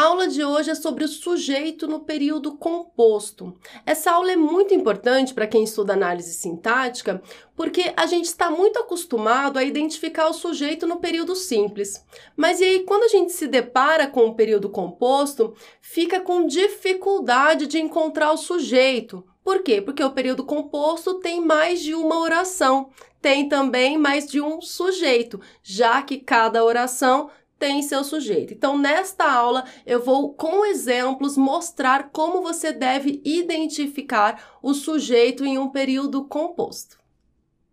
A aula de hoje é sobre o sujeito no período composto. Essa aula é muito importante para quem estuda análise sintática, porque a gente está muito acostumado a identificar o sujeito no período simples. Mas e aí, quando a gente se depara com o período composto, fica com dificuldade de encontrar o sujeito. Por quê? Porque o período composto tem mais de uma oração, tem também mais de um sujeito, já que cada oração tem seu sujeito. Então, nesta aula, eu vou, com exemplos, mostrar como você deve identificar o sujeito em um período composto.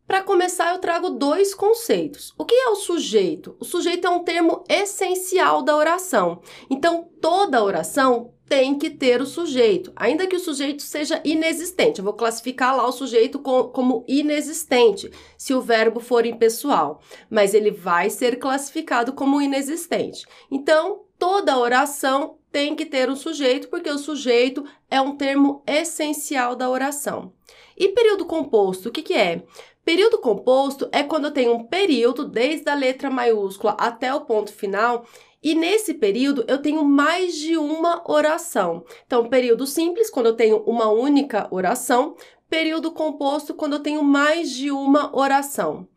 Para começar, eu trago dois conceitos. O que é o sujeito? O sujeito é um termo essencial da oração. Então, toda oração tem que ter o sujeito, ainda que o sujeito seja inexistente. Eu vou classificar lá o sujeito como inexistente, se o verbo for impessoal, mas ele vai ser classificado como inexistente. Então, toda oração tem que ter um sujeito, porque o sujeito é um termo essencial da oração. E período composto, o que, que é? Período composto é quando eu tenho um período, desde a letra maiúscula até o ponto final, e nesse período eu tenho mais de uma oração. Então, período simples, quando eu tenho uma única oração, período composto, quando eu tenho mais de uma oração.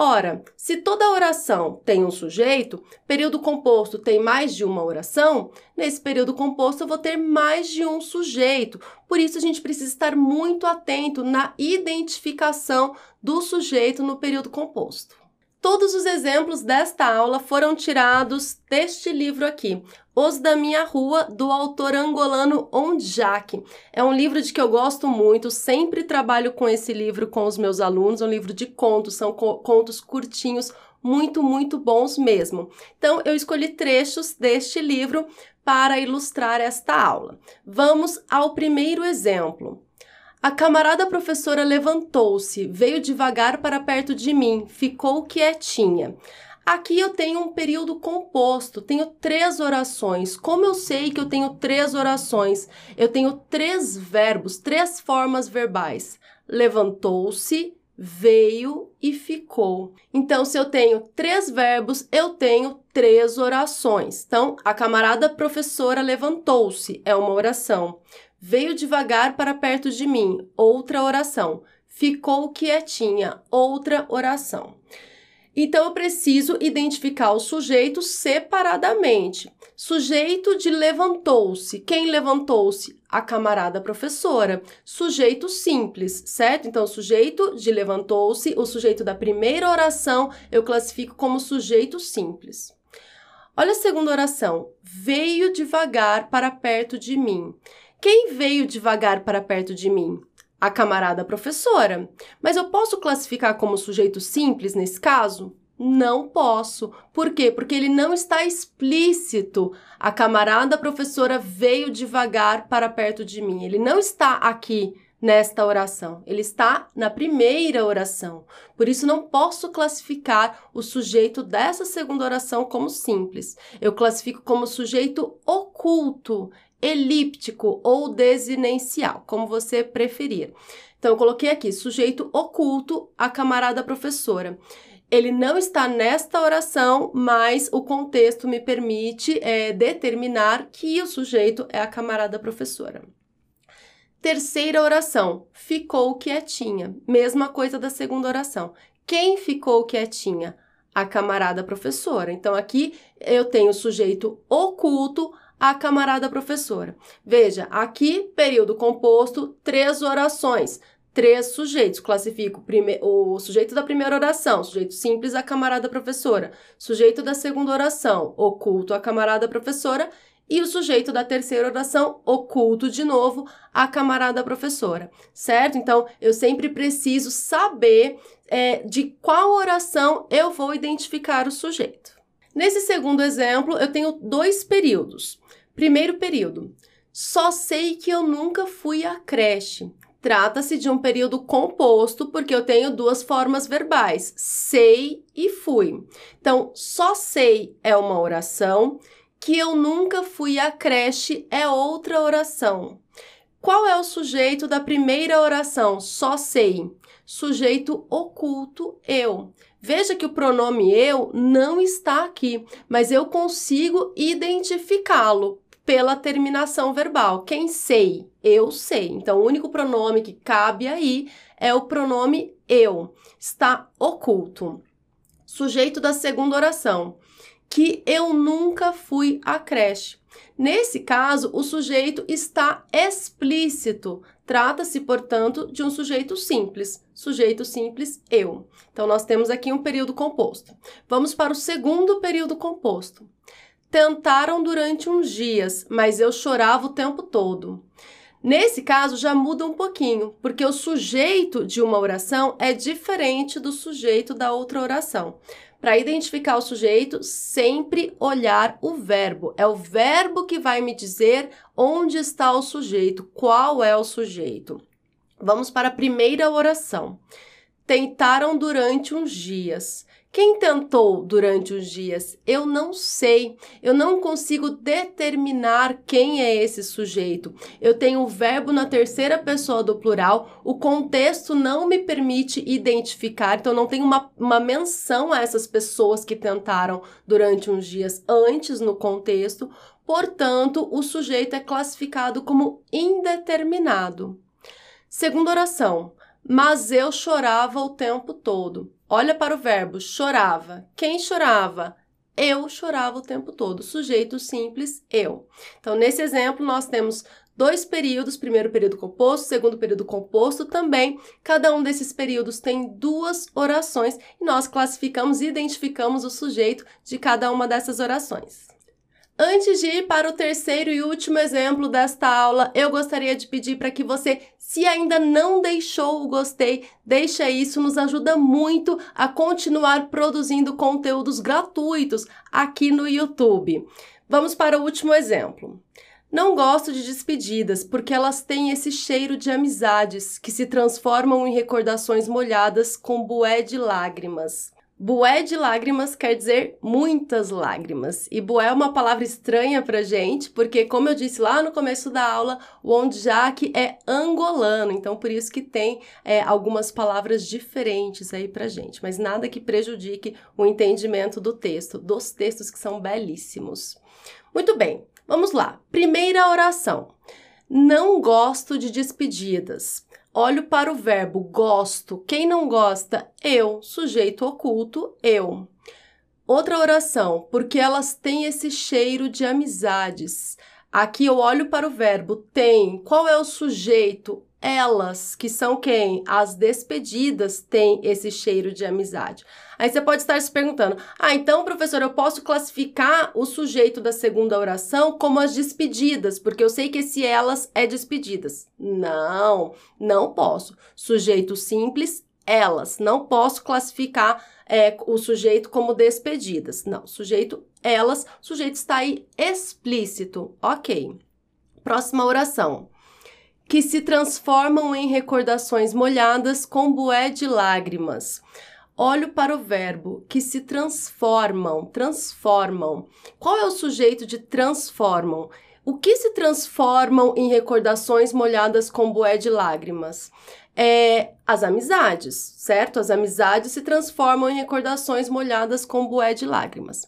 Ora, se toda oração tem um sujeito, período composto tem mais de uma oração, nesse período composto eu vou ter mais de um sujeito. Por isso a gente precisa estar muito atento na identificação do sujeito no período composto. Todos os exemplos desta aula foram tirados deste livro aqui, Os da Minha Rua, do autor angolano Ondjak. É um livro de que eu gosto muito, sempre trabalho com esse livro com os meus alunos, é um livro de contos, são contos curtinhos, muito, muito bons mesmo. Então, eu escolhi trechos deste livro para ilustrar esta aula. Vamos ao primeiro exemplo. A camarada professora levantou-se, veio devagar para perto de mim, ficou quietinha. Aqui eu tenho um período composto, tenho três orações. Como eu sei que eu tenho três orações? Eu tenho três verbos, três formas verbais: levantou-se, veio e ficou. Então, se eu tenho três verbos, eu tenho três orações. Então, a camarada professora levantou-se, é uma oração. Veio devagar para perto de mim, outra oração. Ficou quietinha, outra oração. Então eu preciso identificar o sujeito separadamente. Sujeito de levantou-se. Quem levantou-se? A camarada professora. Sujeito simples, certo? Então, sujeito de levantou-se, o sujeito da primeira oração eu classifico como sujeito simples. Olha a segunda oração. Veio devagar para perto de mim. Quem veio devagar para perto de mim? A camarada professora. Mas eu posso classificar como sujeito simples nesse caso? Não posso. Por quê? Porque ele não está explícito. A camarada professora veio devagar para perto de mim. Ele não está aqui nesta oração. Ele está na primeira oração. Por isso, não posso classificar o sujeito dessa segunda oração como simples. Eu classifico como sujeito oculto elíptico ou desinencial, como você preferir. Então, eu coloquei aqui sujeito oculto, a camarada professora. Ele não está nesta oração, mas o contexto me permite é, determinar que o sujeito é a camarada professora. Terceira oração, ficou quietinha. Mesma coisa da segunda oração. Quem ficou quietinha? A camarada professora. Então, aqui eu tenho o sujeito oculto, a camarada professora. Veja, aqui, período composto, três orações, três sujeitos. Classifico o sujeito da primeira oração, sujeito simples, a camarada professora. Sujeito da segunda oração, oculto, a camarada professora. E o sujeito da terceira oração, oculto de novo, a camarada professora, certo? Então, eu sempre preciso saber é, de qual oração eu vou identificar o sujeito. Nesse segundo exemplo, eu tenho dois períodos. Primeiro período. Só sei que eu nunca fui à creche. Trata-se de um período composto, porque eu tenho duas formas verbais: sei e fui. Então, só sei é uma oração, que eu nunca fui à creche é outra oração. Qual é o sujeito da primeira oração? Só sei. Sujeito oculto, eu. Veja que o pronome eu não está aqui, mas eu consigo identificá-lo pela terminação verbal. Quem sei? Eu sei. Então, o único pronome que cabe aí é o pronome eu. Está oculto. Sujeito da segunda oração. Que eu nunca fui à creche. Nesse caso, o sujeito está explícito. Trata-se, portanto, de um sujeito simples. Sujeito simples, eu. Então, nós temos aqui um período composto. Vamos para o segundo período composto. Tentaram durante uns dias, mas eu chorava o tempo todo. Nesse caso, já muda um pouquinho, porque o sujeito de uma oração é diferente do sujeito da outra oração. Para identificar o sujeito, sempre olhar o verbo. É o verbo que vai me dizer onde está o sujeito, qual é o sujeito. Vamos para a primeira oração. Tentaram durante uns dias. Quem tentou durante os dias? Eu não sei. Eu não consigo determinar quem é esse sujeito. Eu tenho o verbo na terceira pessoa do plural. O contexto não me permite identificar, então não tem uma, uma menção a essas pessoas que tentaram durante uns dias antes no contexto. Portanto, o sujeito é classificado como indeterminado. Segunda oração. Mas eu chorava o tempo todo. Olha para o verbo chorava. Quem chorava? Eu chorava o tempo todo. Sujeito simples, eu. Então, nesse exemplo, nós temos dois períodos, primeiro período composto, segundo período composto também. Cada um desses períodos tem duas orações e nós classificamos e identificamos o sujeito de cada uma dessas orações. Antes de ir para o terceiro e último exemplo desta aula, eu gostaria de pedir para que você, se ainda não deixou o gostei, deixe isso, nos ajuda muito a continuar produzindo conteúdos gratuitos aqui no YouTube. Vamos para o último exemplo. Não gosto de despedidas porque elas têm esse cheiro de amizades que se transformam em recordações molhadas com bué de lágrimas. Bué de lágrimas quer dizer muitas lágrimas. E bué é uma palavra estranha pra gente, porque, como eu disse lá no começo da aula, o Ondjak é angolano, então por isso que tem é, algumas palavras diferentes aí pra gente, mas nada que prejudique o entendimento do texto, dos textos que são belíssimos. Muito bem, vamos lá. Primeira oração. Não gosto de despedidas. Olho para o verbo gosto. Quem não gosta? Eu. Sujeito oculto, eu. Outra oração, porque elas têm esse cheiro de amizades. Aqui eu olho para o verbo tem. Qual é o sujeito? Elas, que são quem? As despedidas têm esse cheiro de amizade. Aí você pode estar se perguntando: ah, então, professor, eu posso classificar o sujeito da segunda oração como as despedidas, porque eu sei que esse elas é despedidas. Não, não posso. Sujeito simples, elas. Não posso classificar é, o sujeito como despedidas. Não, sujeito elas, o sujeito está aí explícito. Ok. Próxima oração que se transformam em recordações molhadas com bué de lágrimas. Olho para o verbo que se transformam, transformam. Qual é o sujeito de transformam? O que se transformam em recordações molhadas com bué de lágrimas? É as amizades, certo? As amizades se transformam em recordações molhadas com bué de lágrimas.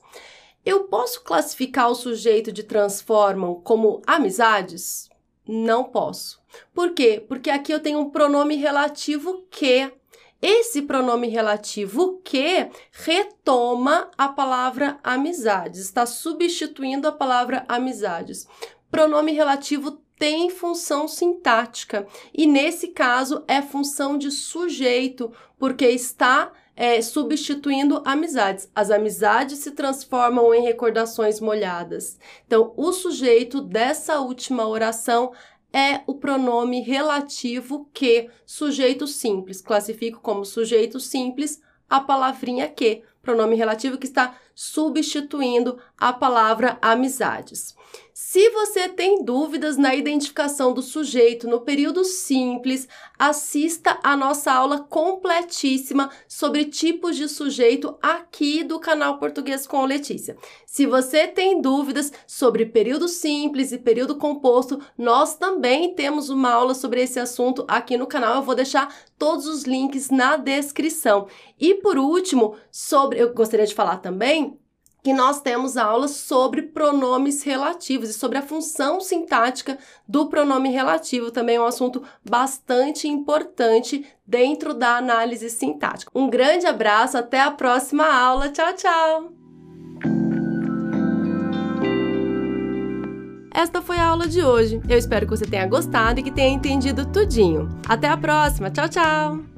Eu posso classificar o sujeito de transformam como amizades? Não posso. Por quê? Porque aqui eu tenho um pronome relativo que. Esse pronome relativo que retoma a palavra amizades, está substituindo a palavra amizades. Pronome relativo tem função sintática e nesse caso é função de sujeito, porque está é, substituindo amizades. As amizades se transformam em recordações molhadas. Então, o sujeito dessa última oração é o pronome relativo que, sujeito simples. Classifico como sujeito simples a palavrinha que, pronome relativo que está substituindo a palavra amizades. Se você tem dúvidas na identificação do sujeito no período simples, assista a nossa aula completíssima sobre tipos de sujeito aqui do canal Português com Letícia. Se você tem dúvidas sobre período simples e período composto, nós também temos uma aula sobre esse assunto aqui no canal. Eu vou deixar todos os links na descrição. E por último, sobre eu gostaria de falar também que nós temos aulas sobre pronomes relativos e sobre a função sintática do pronome relativo, também é um assunto bastante importante dentro da análise sintática. Um grande abraço, até a próxima aula. Tchau, tchau! Esta foi a aula de hoje. Eu espero que você tenha gostado e que tenha entendido tudinho. Até a próxima. Tchau, tchau!